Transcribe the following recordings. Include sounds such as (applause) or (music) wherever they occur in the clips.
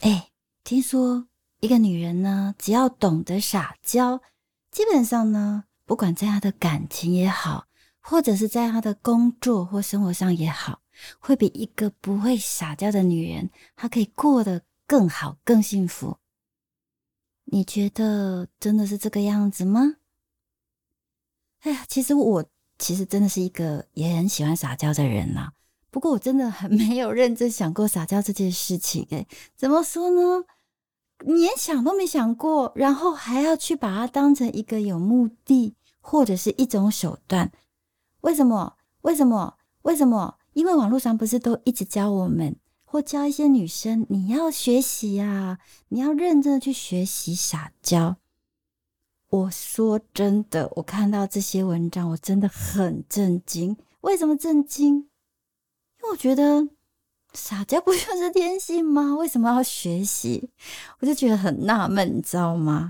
哎，听说一个女人呢，只要懂得撒娇，基本上呢，不管在她的感情也好，或者是在她的工作或生活上也好，会比一个不会撒娇的女人，她可以过得更好、更幸福。你觉得真的是这个样子吗？哎呀，其实我其实真的是一个也很喜欢撒娇的人呐。不过我真的很 (laughs) 没有认真想过撒娇这件事情。哎，怎么说呢？连想都没想过，然后还要去把它当成一个有目的或者是一种手段。为什么？为什么？为什么？因为网络上不是都一直教我们，或教一些女生，你要学习呀，你要认真的去学习撒娇。我说真的，我看到这些文章，我真的很震惊。为什么震惊？因为我觉得撒娇不就是天性吗？为什么要学习？我就觉得很纳闷，你知道吗？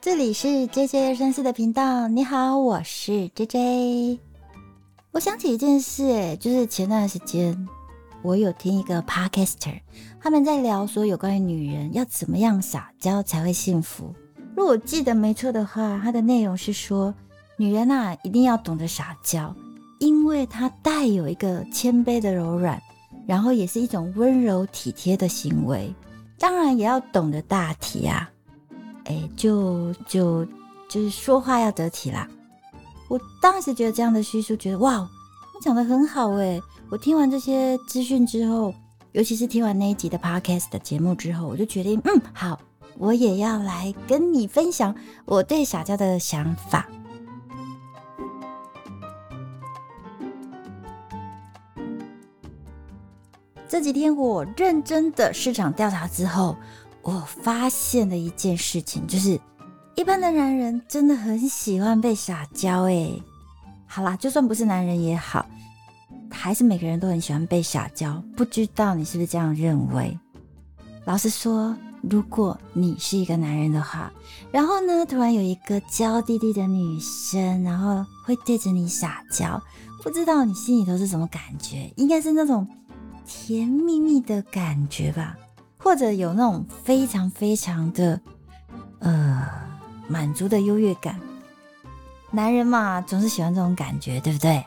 这里是 J J 二三四的频道，你好，我是 J J。我想起一件事，就是前段时间我有听一个 podcaster，他们在聊说有关于女人要怎么样撒娇才会幸福。如果记得没错的话，它的内容是说，女人呐一定要懂得撒娇，因为它带有一个谦卑的柔软，然后也是一种温柔体贴的行为。当然也要懂得大体啊，哎，就就就是说话要得体啦。我当时觉得这样的叙述，觉得哇，讲的很好诶。我听完这些资讯之后，尤其是听完那一集的 podcast 的节目之后，我就决定，嗯，好，我也要来跟你分享我对撒娇的想法。这几天我认真的市场调查之后，我发现了一件事情，就是。一般的男人真的很喜欢被撒娇诶。好啦，就算不是男人也好，还是每个人都很喜欢被撒娇。不知道你是不是这样认为？老实说，如果你是一个男人的话，然后呢，突然有一个娇滴滴的女生，然后会对着你撒娇，不知道你心里头是什么感觉？应该是那种甜蜜蜜的感觉吧，或者有那种非常非常的呃。满足的优越感，男人嘛，总是喜欢这种感觉，对不对？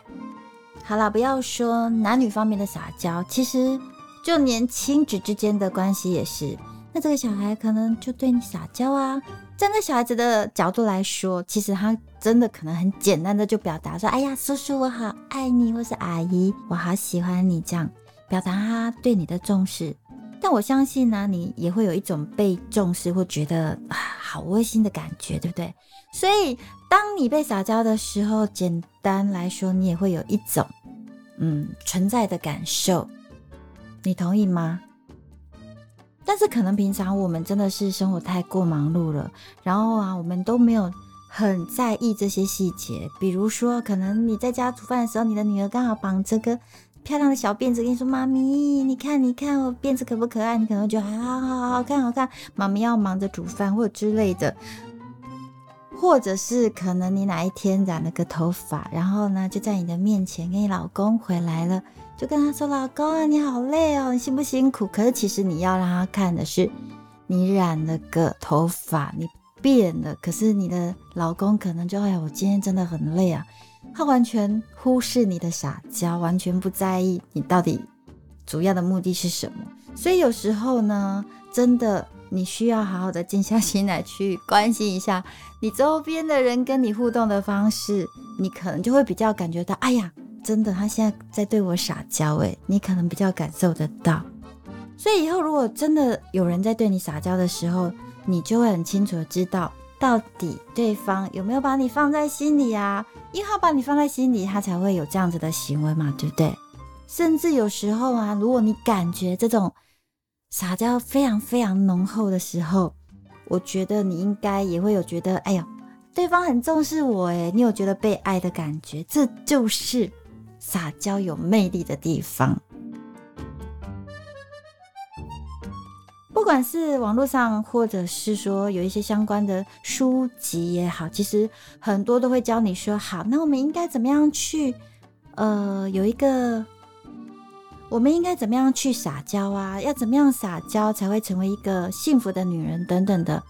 好了，不要说男女方面的撒娇，其实就连亲子之间的关系也是。那这个小孩可能就对你撒娇啊，站在小孩子的角度来说，其实他真的可能很简单的就表达说：“哎呀，叔叔我好爱你，或是阿姨我好喜欢你”，这样表达他对你的重视。但我相信呢，你也会有一种被重视或觉得啊好窝心的感觉，对不对？所 (laughs) 以当你被撒娇的时候，简单来说，你也会有一种嗯存在的感受。你同意吗？但是可能平常我们真的是生活太过忙碌了，然后啊，我们都没有很在意这些细节。比如说，可能你在家煮饭的时候，你的女儿刚好绑这个。漂亮的小辫子，跟你说：“妈咪，你看，你看我辫子可不可爱？”你可能觉得好好好看，好看。妈咪要忙着煮饭或者之类的，或者是可能你哪一天染了个头发，然后呢就在你的面前跟你老公回来了，就跟他说：“老公啊，你好累哦，你辛不辛苦？”可是其实你要让他看的是你染了个头发，你变了。可是你的老公可能就：“哎，我今天真的很累啊。”他完全忽视你的撒娇，完全不在意你到底主要的目的是什么。所以有时候呢，真的你需要好好的静下心来去关心一下你周边的人跟你互动的方式，你可能就会比较感觉到，哎呀，真的他现在在对我撒娇，诶，你可能比较感受得到。所以以后如果真的有人在对你撒娇的时候，你就会很清楚的知道。到底对方有没有把你放在心里啊？因为他把你放在心里，他才会有这样子的行为嘛，对不对？甚至有时候啊，如果你感觉这种撒娇非常非常浓厚的时候，我觉得你应该也会有觉得，哎呀，对方很重视我，哎，你有觉得被爱的感觉，这就是撒娇有魅力的地方。不不管是网络上，或者是说有一些相关的书籍也好，其实很多都会教你说，好，那我们应该怎么样去，呃，有一个，我们应该怎么样去撒娇啊？要怎么样撒娇才会成为一个幸福的女人等等的，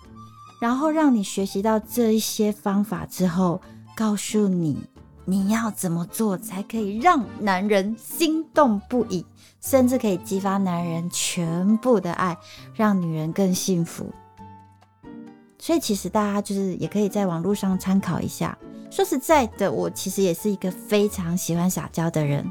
然后让你学习到这一些方法之后，告诉你你要怎么做才可以让男人心动不已。甚至可以激发男人全部的爱，让女人更幸福。所以其实大家就是也可以在网络上参考一下。说实在的，我其实也是一个非常喜欢撒娇的人，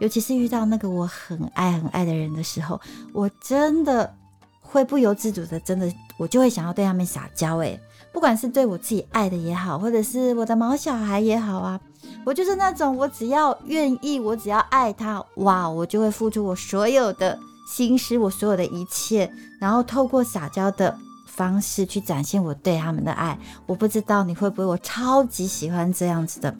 尤其是遇到那个我很爱很爱的人的时候，我真的会不由自主的，真的我就会想要对他们撒娇。诶，不管是对我自己爱的也好，或者是我的毛小孩也好啊。我就是那种，我只要愿意，我只要爱他，哇，我就会付出我所有的心思，我所有的一切，然后透过撒娇的方式去展现我对他们的爱。我不知道你会不会，我超级喜欢这样子的。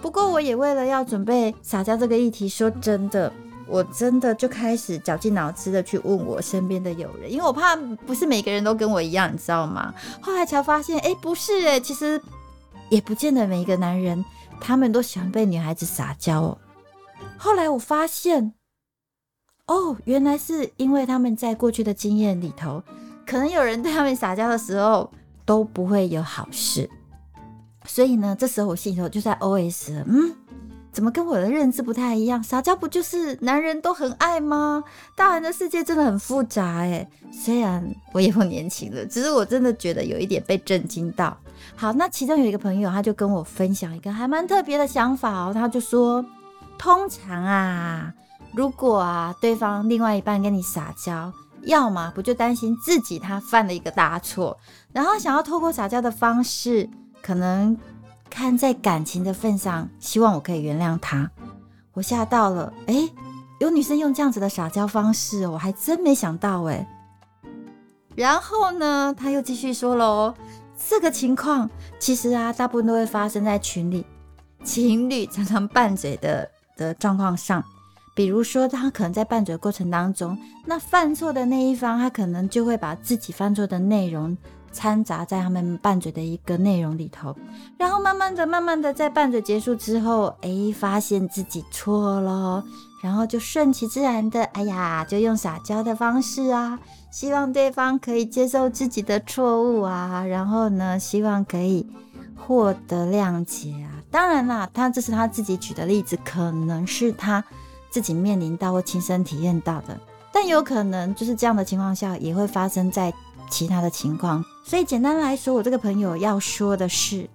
不过我也为了要准备撒娇这个议题，说真的，我真的就开始绞尽脑汁的去问我身边的友人，因为我怕不是每个人都跟我一样，你知道吗？后来才发现，哎，不是哎，其实也不见得每一个男人。他们都喜欢被女孩子撒娇哦。后来我发现，哦，原来是因为他们在过去的经验里头，可能有人对他们撒娇的时候都不会有好事。所以呢，这时候我心里头就在 OS：嗯，怎么跟我的认知不太一样？撒娇不就是男人都很爱吗？大人的世界真的很复杂哎。虽然我也不年轻了，只是我真的觉得有一点被震惊到。好，那其中有一个朋友，他就跟我分享一个还蛮特别的想法哦。他就说，通常啊，如果啊对方另外一半跟你撒娇，要么不就担心自己他犯了一个大错，然后想要透过撒娇的方式，可能看在感情的份上，希望我可以原谅他。我吓到了，哎，有女生用这样子的撒娇方式，我还真没想到哎。然后呢，他又继续说喽。这个情况其实啊，大部分都会发生在群里，情侣常常拌嘴的的状况上。比如说，他可能在拌嘴过程当中，那犯错的那一方，他可能就会把自己犯错的内容掺杂在他们拌嘴的一个内容里头，然后慢慢的、慢慢的，在拌嘴结束之后，哎，发现自己错了，然后就顺其自然的，哎呀，就用撒娇的方式啊。希望对方可以接受自己的错误啊，然后呢，希望可以获得谅解啊。当然啦，他这是他自己举的例子，可能是他自己面临到或亲身体验到的，但有可能就是这样的情况下也会发生在其他的情况。所以简单来说，我这个朋友要说的是，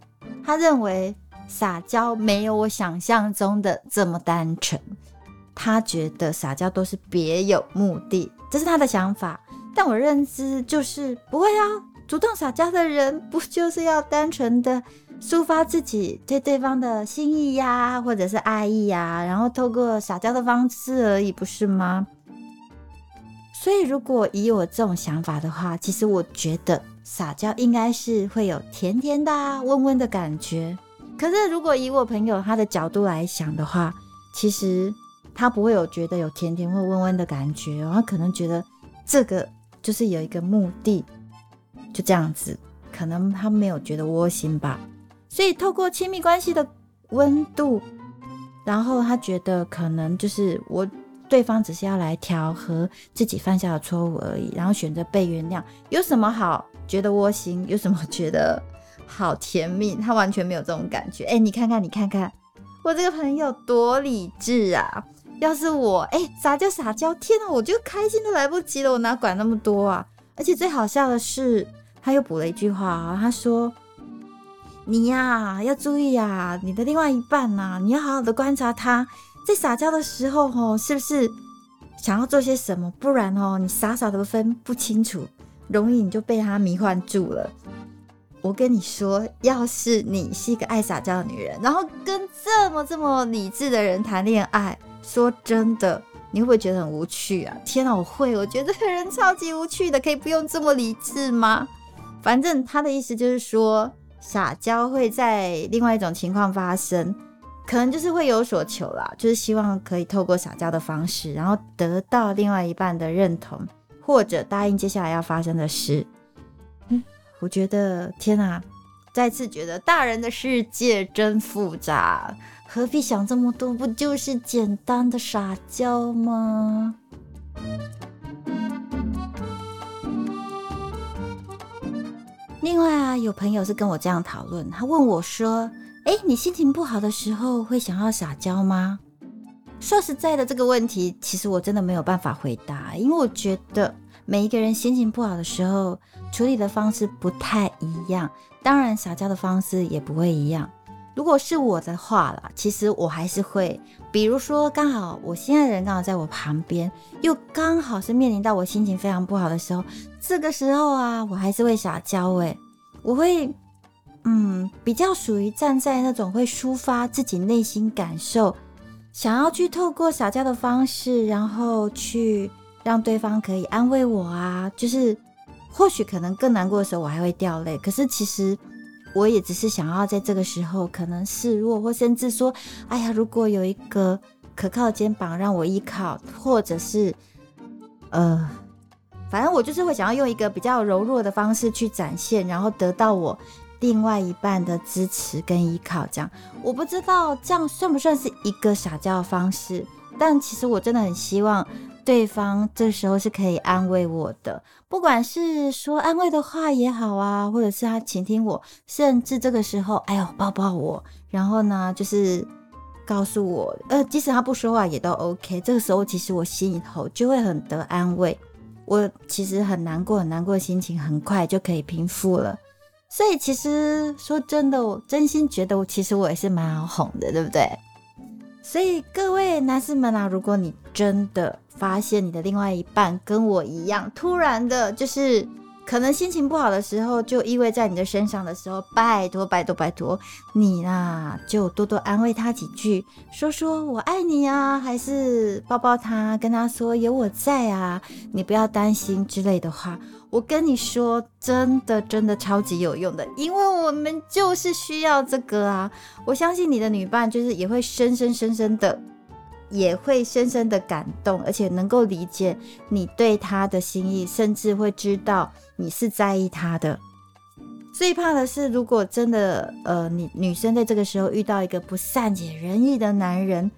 他认为撒娇没有我想象中的这么单纯，他觉得撒娇都是别有目的，这是他的想法。但我认知就是不会啊，主动撒娇的人不就是要单纯的抒发自己对对方的心意呀，或者是爱意呀，然后透过撒娇的方式而已，不是吗？所以如果以我这种想法的话，其实我觉得撒娇应该是会有甜甜的、温温的感觉。可是如果以我朋友他的角度来想的话，其实他不会有觉得有甜甜或温温的感觉，他可能觉得这个。就是有一个目的，就这样子，可能他没有觉得窝心吧，所以透过亲密关系的温度，然后他觉得可能就是我对方只是要来调和自己犯下的错误而已，然后选择被原谅，有什么好觉得窝心？有什么觉得好甜蜜？他完全没有这种感觉。(laughs) 哎，你看看，你看看，我这个朋友多理智啊！要是我哎撒娇撒娇，天哪，我就开心都来不及了，我哪管那么多啊！而且最好笑的是，他又补了一句话啊，他说：“你呀要注意啊，你的另外一半呐，你要好好的观察他在撒娇的时候哦，是不是想要做些什么？不然哦，你傻傻的分不清楚，容易你就被他迷幻住了。我跟你说，要是你是一个爱撒娇的女人，然后跟这么这么理智的人谈恋爱。”说真的，你会不会觉得很无趣啊？天哪，我会，我觉得这个人超级无趣的，可以不用这么理智吗？反正他的意思就是说，撒娇会在另外一种情况发生，可能就是会有所求啦，就是希望可以透过撒娇的方式，然后得到另外一半的认同，或者答应接下来要发生的事。嗯，我觉得天哪，再次觉得大人的世界真复杂，何必想这么多？不就是简单的撒娇吗？另外啊，有朋友是跟我这样讨论，他问我说：“哎，你心情不好的时候会想要撒娇吗？”说实在的，这个问题其实我真的没有办法回答，因为我觉得每一个人心情不好的时候处理的方式不太一样，当然撒娇的方式也不会一样。如果是我的话啦，其实我还是会，比如说刚好我心爱的人刚好在我旁边，又刚好是面临到我心情非常不好的时候，这个时候啊，我还是会撒娇诶，我会，嗯，比较属于站在那种会抒发自己内心感受，想要去透过撒娇的方式，然后去让对方可以安慰我啊，就是或许可能更难过的时候，我还会掉泪，可是其实。我也只是想要在这个时候可能示弱，或甚至说，哎呀，如果有一个可靠的肩膀让我依靠，或者是，呃，反正我就是会想要用一个比较柔弱的方式去展现，然后得到我另外一半的支持跟依靠。这样，我不知道这样算不算是一个撒娇的方式，但其实我真的很希望。对方这时候是可以安慰我的，不管是说安慰的话也好啊，或者是他倾听我，甚至这个时候，哎呦抱抱我，然后呢，就是告诉我，呃，即使他不说话也都 OK。这个时候其实我心里头就会很得安慰，我其实很难过，很难过的心情很快就可以平复了。所以其实说真的，我真心觉得我其实我也是蛮好哄的，对不对？所以各位男士们啊，如果你真的发现你的另外一半跟我一样，突然的，就是可能心情不好的时候，就依偎在你的身上的时候，拜托拜托拜托你啦，就多多安慰他几句，说说我爱你啊，还是抱抱他，跟他说有我在啊，你不要担心之类的话。我跟你说，真的真的超级有用的，因为我们就是需要这个啊！我相信你的女伴就是也会深深深深的，也会深深的感动，而且能够理解你对她的心意，甚至会知道你是在意她的。最怕的是，如果真的呃，你女生在这个时候遇到一个不善解人意的男人。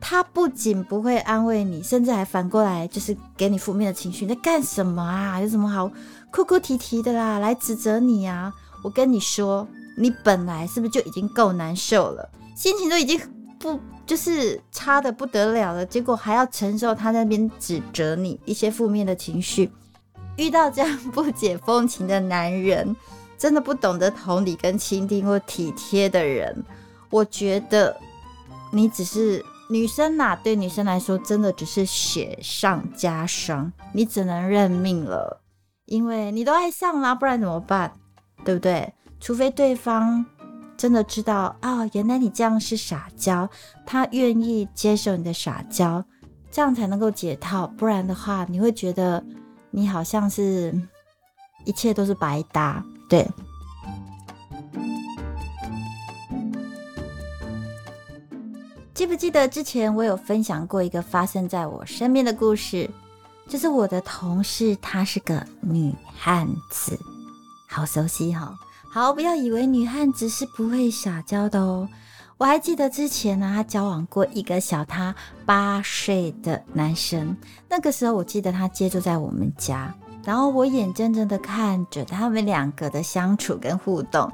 他不仅不会安慰你，甚至还反过来就是给你负面的情绪。你在干什么啊？有什么好哭哭啼啼的啦？来指责你啊！我跟你说，你本来是不是就已经够难受了，心情都已经不就是差的不得了了，结果还要承受他那边指责你一些负面的情绪。遇到这样不解风情的男人，真的不懂得同理跟倾听或体贴的人，我觉得你只是。女生呐，对女生来说，真的只是雪上加霜，你只能认命了，因为你都爱上了，不然怎么办？对不对？除非对方真的知道啊，原来你这样是撒娇，他愿意接受你的撒娇，这样才能够解套，不然的话，你会觉得你好像是一切都是白搭，对。记不记得之前我有分享过一个发生在我身边的故事？就是我的同事，她是个女汉子，好熟悉哈。好，不要以为女汉子是不会撒娇的哦。我还记得之前呢，她交往过一个小她八岁的男生，那个时候我记得他接住在我们家，然后我眼睁睁的看着他们两个的相处跟互动。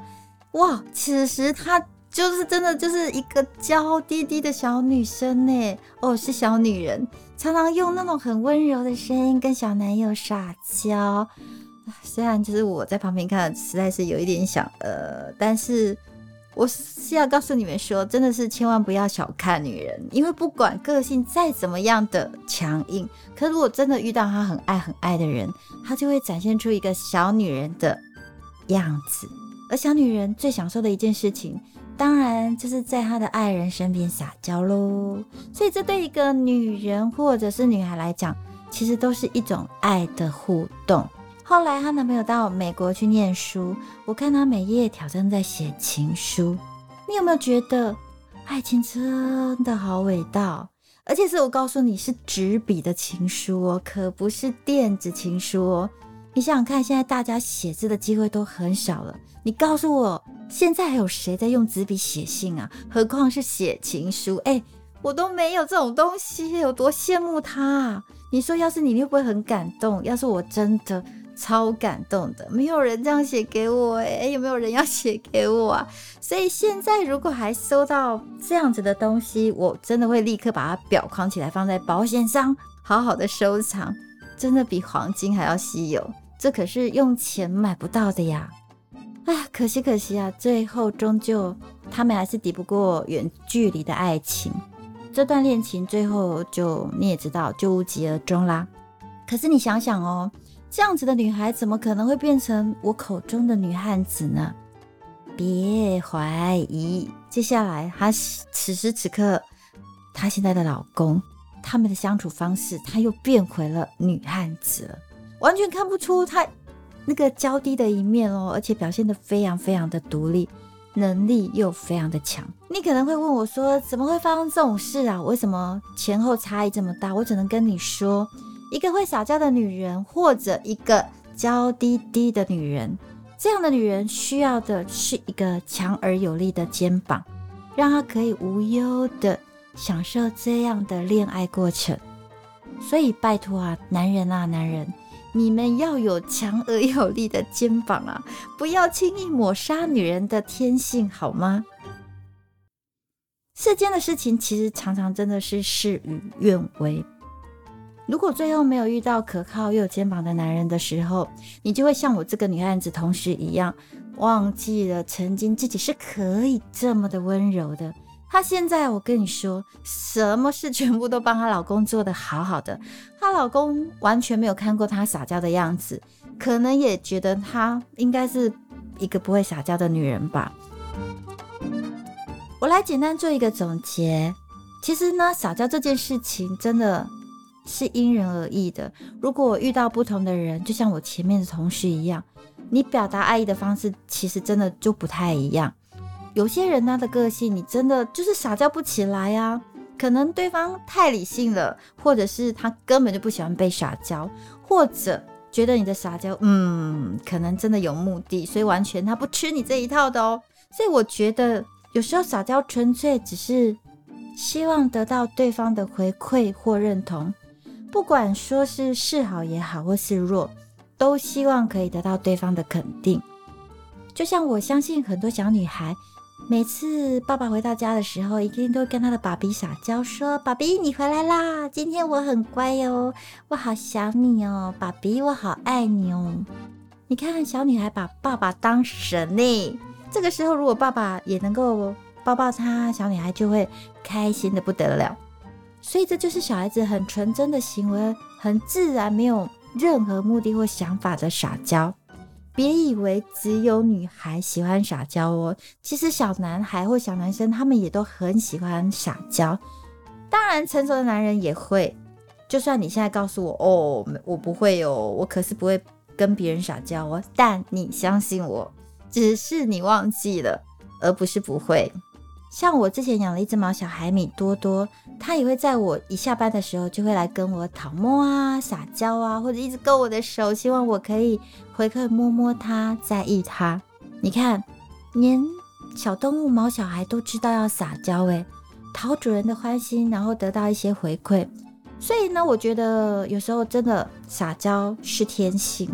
哇，此时他。就是真的就是一个娇滴滴的小女生呢，哦，是小女人，常常用那种很温柔的声音跟小男友撒娇。虽然就是我在旁边看，实在是有一点想呃，但是我是要告诉你们说，真的是千万不要小看女人，因为不管个性再怎么样的强硬，可如果真的遇到她很爱很爱的人，她就会展现出一个小女人的样子。而小女人最享受的一件事情。当然，就是在他的爱人身边撒娇喽。所以，这对一个女人或者是女孩来讲，其实都是一种爱的互动。后来，她男朋友到美国去念书，我看她每夜挑战在写情书。你有没有觉得，爱情真的好伟大？而且是我告诉你是纸笔的情书哦，可不是电子情书哦。你想想看，现在大家写字的机会都很少了。你告诉我，现在还有谁在用纸笔写信啊？何况是写情书？哎，我都没有这种东西，有多羡慕他啊！你说，要是你，你会不会很感动？要是我真的超感动的，没有人这样写给我，哎，有没有人要写给我啊？所以现在如果还收到这样子的东西，我真的会立刻把它裱框起来，放在保险箱，好好的收藏，真的比黄金还要稀有。这可是用钱买不到的呀！哎，可惜可惜啊，最后终究他们还是抵不过远距离的爱情。这段恋情最后就你也知道，就无疾而终啦。可是你想想哦，这样子的女孩怎么可能会变成我口中的女汉子呢？别怀疑，接下来她此时此刻，她现在的老公，他们的相处方式，她又变回了女汉子了。完全看不出她那个娇滴的一面哦，而且表现的非常非常的独立，能力又非常的强。你可能会问我说，怎么会发生这种事啊？为什么前后差异这么大？我只能跟你说，一个会撒娇的女人，或者一个娇滴滴的女人，这样的女人需要的是一个强而有力的肩膀，让她可以无忧的享受这样的恋爱过程。所以拜托啊，男人啊，男人。你们要有强而有力的肩膀啊！(laughs) 不要轻易抹杀女人的天性，好吗？世间的事情其实常常真的是事与愿违。如果最后没有遇到可靠又有肩膀的男人的时候，你就会像我这个女汉子同事一样，忘记了曾经自己是可以这么的温柔的。她现在，我跟你说，什么事全部都帮她老公做得好好的。她老公完全没有看过她撒娇的样子，可能也觉得她应该是一个不会撒娇的女人吧。我来简单做一个总结。其实呢，撒娇这件事情真的是因人而异的。如果遇到不同的人，就像我前面的同事一样，你表达爱意的方式其实真的就不太一样。有些人他的个性，你真的就是撒娇不起来啊。可能对方太理性了，或者是他根本就不喜欢被撒娇，或者觉得你的撒娇，嗯，可能真的有目的，所以完全他不吃你这一套的哦。所以我觉得有时候撒娇纯粹只是希望得到对方的回馈或认同，不管说是示好也好，或是弱，都希望可以得到对方的肯定。就像我相信很多小女孩。每次爸爸回到家的时候，一定都跟他的爸比撒娇，说：“爸比，你回来啦！今天我很乖哦，我好想你哦，爸比，我好爱你哦。”你看，小女孩把爸爸当神呢。这个时候，如果爸爸也能够抱抱她，小女孩就会开心的不得了。所以，这就是小孩子很纯真的行为，很自然，没有任何目的或想法的撒娇。别以为只有女孩喜欢撒娇哦，其实小男孩或小男生他们也都很喜欢撒娇。当然，成熟的男人也会。就算你现在告诉我哦，我不会哦，我可是不会跟别人撒娇哦。但你相信我，只是你忘记了，而不是不会。像我之前养了一只毛小孩米多多，它也会在我一下班的时候就会来跟我讨摸啊、撒娇啊，或者一直勾我的手，希望我可以回馈摸摸它、在意它。你看，连小动物毛小孩都知道要撒娇，诶，讨主人的欢心，然后得到一些回馈。所以呢，我觉得有时候真的撒娇是天性，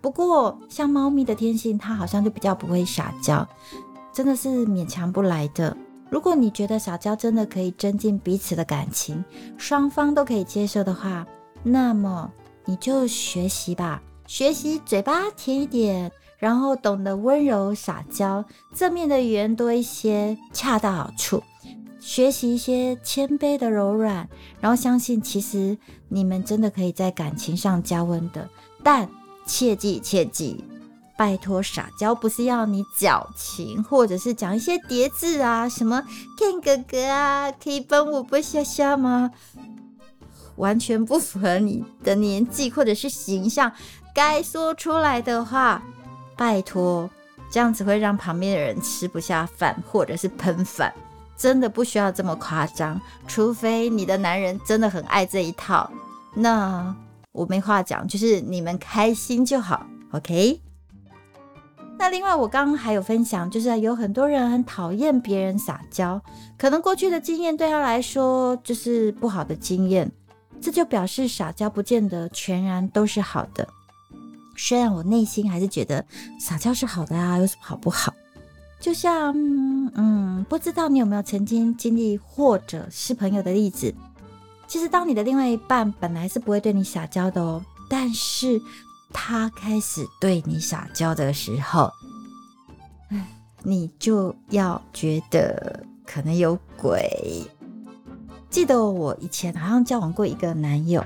不过像猫咪的天性，它好像就比较不会撒娇，真的是勉强不来的。如果你觉得撒娇真的可以增进彼此的感情，双方都可以接受的话，那么你就学习吧，学习嘴巴甜一点，然后懂得温柔撒娇，正面的语言多一些，恰到好处。学习一些谦卑的柔软，然后相信其实你们真的可以在感情上加温的，但切记切记。拜托，撒娇不是要你矫情，或者是讲一些叠字啊，什么 Ken 哥哥啊，可以帮我不下下吗？完全不符合你的年纪或者是形象。该说出来的话，拜托，这样子会让旁边的人吃不下饭，或者是喷饭。真的不需要这么夸张，除非你的男人真的很爱这一套，那我没话讲，就是你们开心就好，OK？那另外，我刚刚还有分享，就是有很多人很讨厌别人撒娇，可能过去的经验对他来说就是不好的经验，这就表示撒娇不见得全然都是好的。虽然我内心还是觉得撒娇是好的啊，有什么好不好？就像，嗯，不知道你有没有曾经经历或者是朋友的例子，其实当你的另外一半本来是不会对你撒娇的哦，但是他开始对你撒娇的时候，你就要觉得可能有鬼。记得我以前好像交往过一个男友，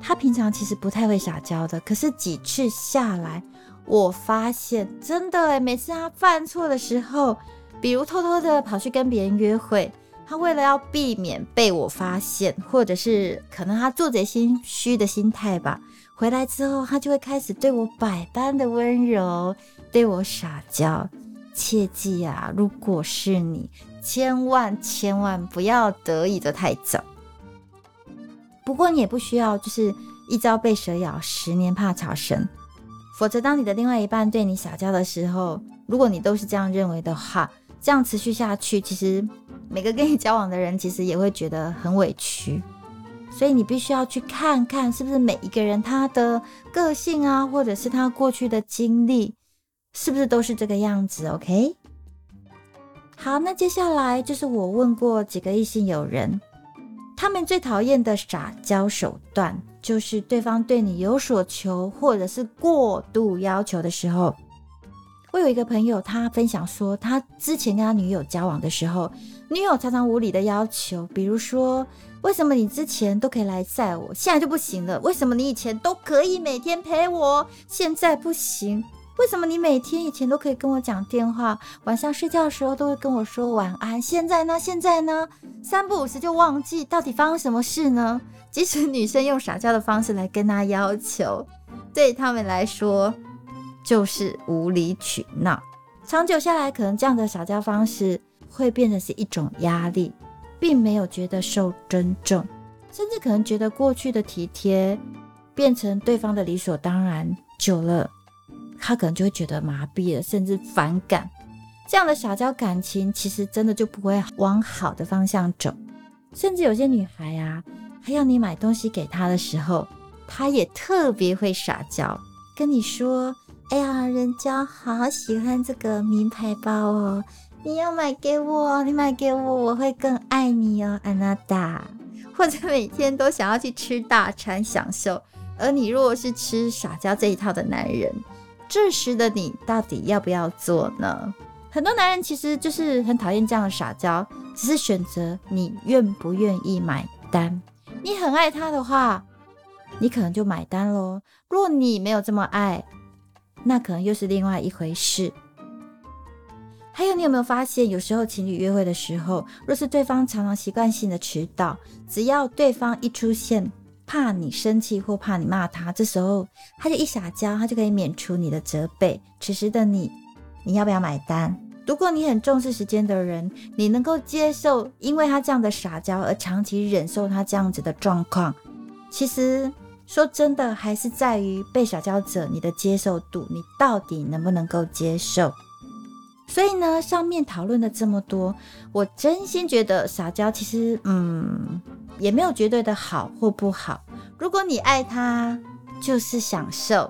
他平常其实不太会撒娇的，可是几次下来。我发现真的哎，每次他犯错的时候，比如偷偷的跑去跟别人约会，他为了要避免被我发现，或者是可能他做贼心虚的心态吧，回来之后他就会开始对我百般的温柔，对我撒娇。切记啊，如果是你，千万千万不要得意的太早。不过你也不需要，就是一朝被蛇咬，十年怕草绳。否则，当你的另外一半对你撒娇的时候，如果你都是这样认为的话，这样持续下去，其实每个跟你交往的人其实也会觉得很委屈。所以你必须要去看看，是不是每一个人他的个性啊，或者是他过去的经历，是不是都是这个样子？OK。好，那接下来就是我问过几个异性友人，他们最讨厌的撒娇手段。就是对方对你有所求，或者是过度要求的时候，我有一个朋友，他分享说，他之前跟他女友交往的时候，女友常常无理的要求，比如说，为什么你之前都可以来载我，现在就不行了？为什么你以前都可以每天陪我，现在不行？为什么你每天以前都可以跟我讲电话，晚上睡觉的时候都会跟我说晚安，现在呢？现在呢？三不五时就忘记，到底发生什么事呢？即使女生用撒娇的方式来跟他要求，对他们来说就是无理取闹。长久下来，可能这样的撒娇方式会变成是一种压力，并没有觉得受尊重，甚至可能觉得过去的体贴变成对方的理所当然。久了，他可能就会觉得麻痹了，甚至反感。这样的撒娇感情，其实真的就不会往好的方向走。甚至有些女孩啊。他要你买东西给她的时候，她也特别会撒娇，跟你说：“哎呀，人家好喜欢这个名牌包哦，你要买给我，你买给我，我会更爱你哦，安娜达。(laughs) ”或者每天都想要去吃大餐享受，而你若是吃撒娇这一套的男人，这时的你到底要不要做呢？很多男人其实就是很讨厌这样的撒娇，只是选择你愿不愿意买单。你很爱他的话，你可能就买单喽。若你没有这么爱，那可能又是另外一回事。还有，你有没有发现，有时候情侣约会的时候，若是对方常常习惯性的迟到，只要对方一出现，怕你生气或怕你骂他，这时候他就一撒娇，他就可以免除你的责备。此时的你，你要不要买单？如果你很重视时间的人，你能够接受因为他这样的撒娇而长期忍受他这样子的状况，其实说真的，还是在于被撒娇者你的接受度，你到底能不能够接受？所以呢，上面讨论了这么多，我真心觉得撒娇其实，嗯，也没有绝对的好或不好。如果你爱他，就是享受；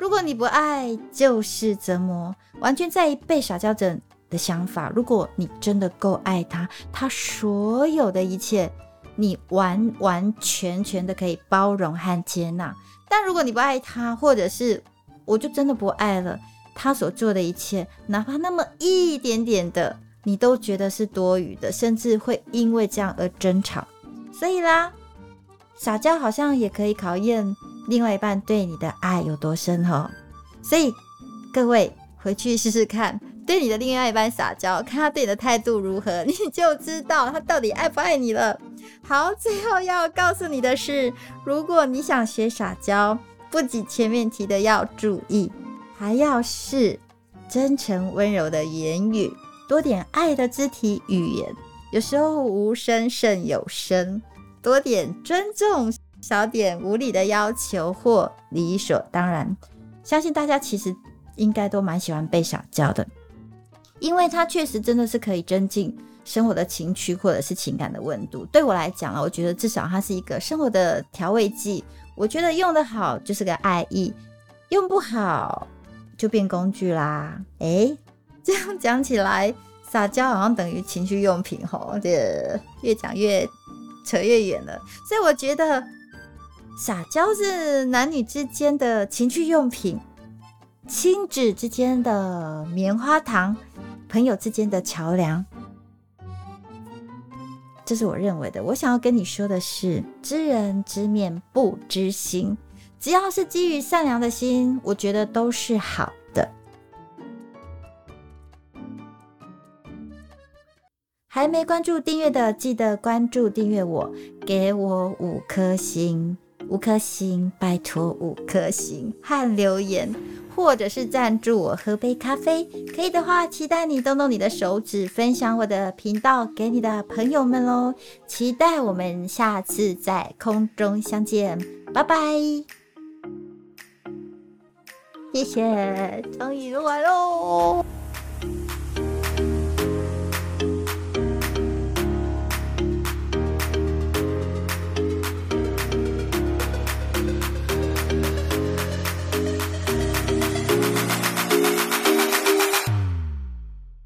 如果你不爱，就是折磨。完全在于被撒娇者。的想法，如果你真的够爱他，他所有的一切，你完完全全的可以包容和接纳。但如果你不爱他，或者是我就真的不爱了，他所做的一切，哪怕那么一点点的，你都觉得是多余的，甚至会因为这样而争吵。所以啦，撒娇好像也可以考验另外一半对你的爱有多深哦。所以各位回去试试看。对你的另外一半撒娇，看他对你的态度如何，你就知道他到底爱不爱你了。好，最后要告诉你的是，如果你想学撒娇，不仅前面提的要注意，还要是真诚温柔的言语，多点爱的肢体语言，有时候无声胜有声，多点尊重，少点无理的要求或理所当然。相信大家其实应该都蛮喜欢被小教的，因为它确实真的是可以增进生活的情趣或者是情感的温度。对我来讲啊，我觉得至少它是一个生活的调味剂。我觉得用的好就是个爱意，用不好就变工具啦。诶，这样讲起来。撒娇好像等于情趣用品吼，这越讲越扯越远了。所以我觉得撒娇是男女之间的情趣用品，亲子之间的棉花糖，朋友之间的桥梁。这是我认为的。我想要跟你说的是，知人知面不知心，只要是基于善良的心，我觉得都是好的。还没关注订阅的，记得关注订阅我，给我五颗星，五颗星，拜托五颗星和留言，或者是赞助我喝杯咖啡，可以的话，期待你动动你的手指，分享我的频道给你的朋友们喽。期待我们下次在空中相见，拜拜。谢谢，终于录完喽。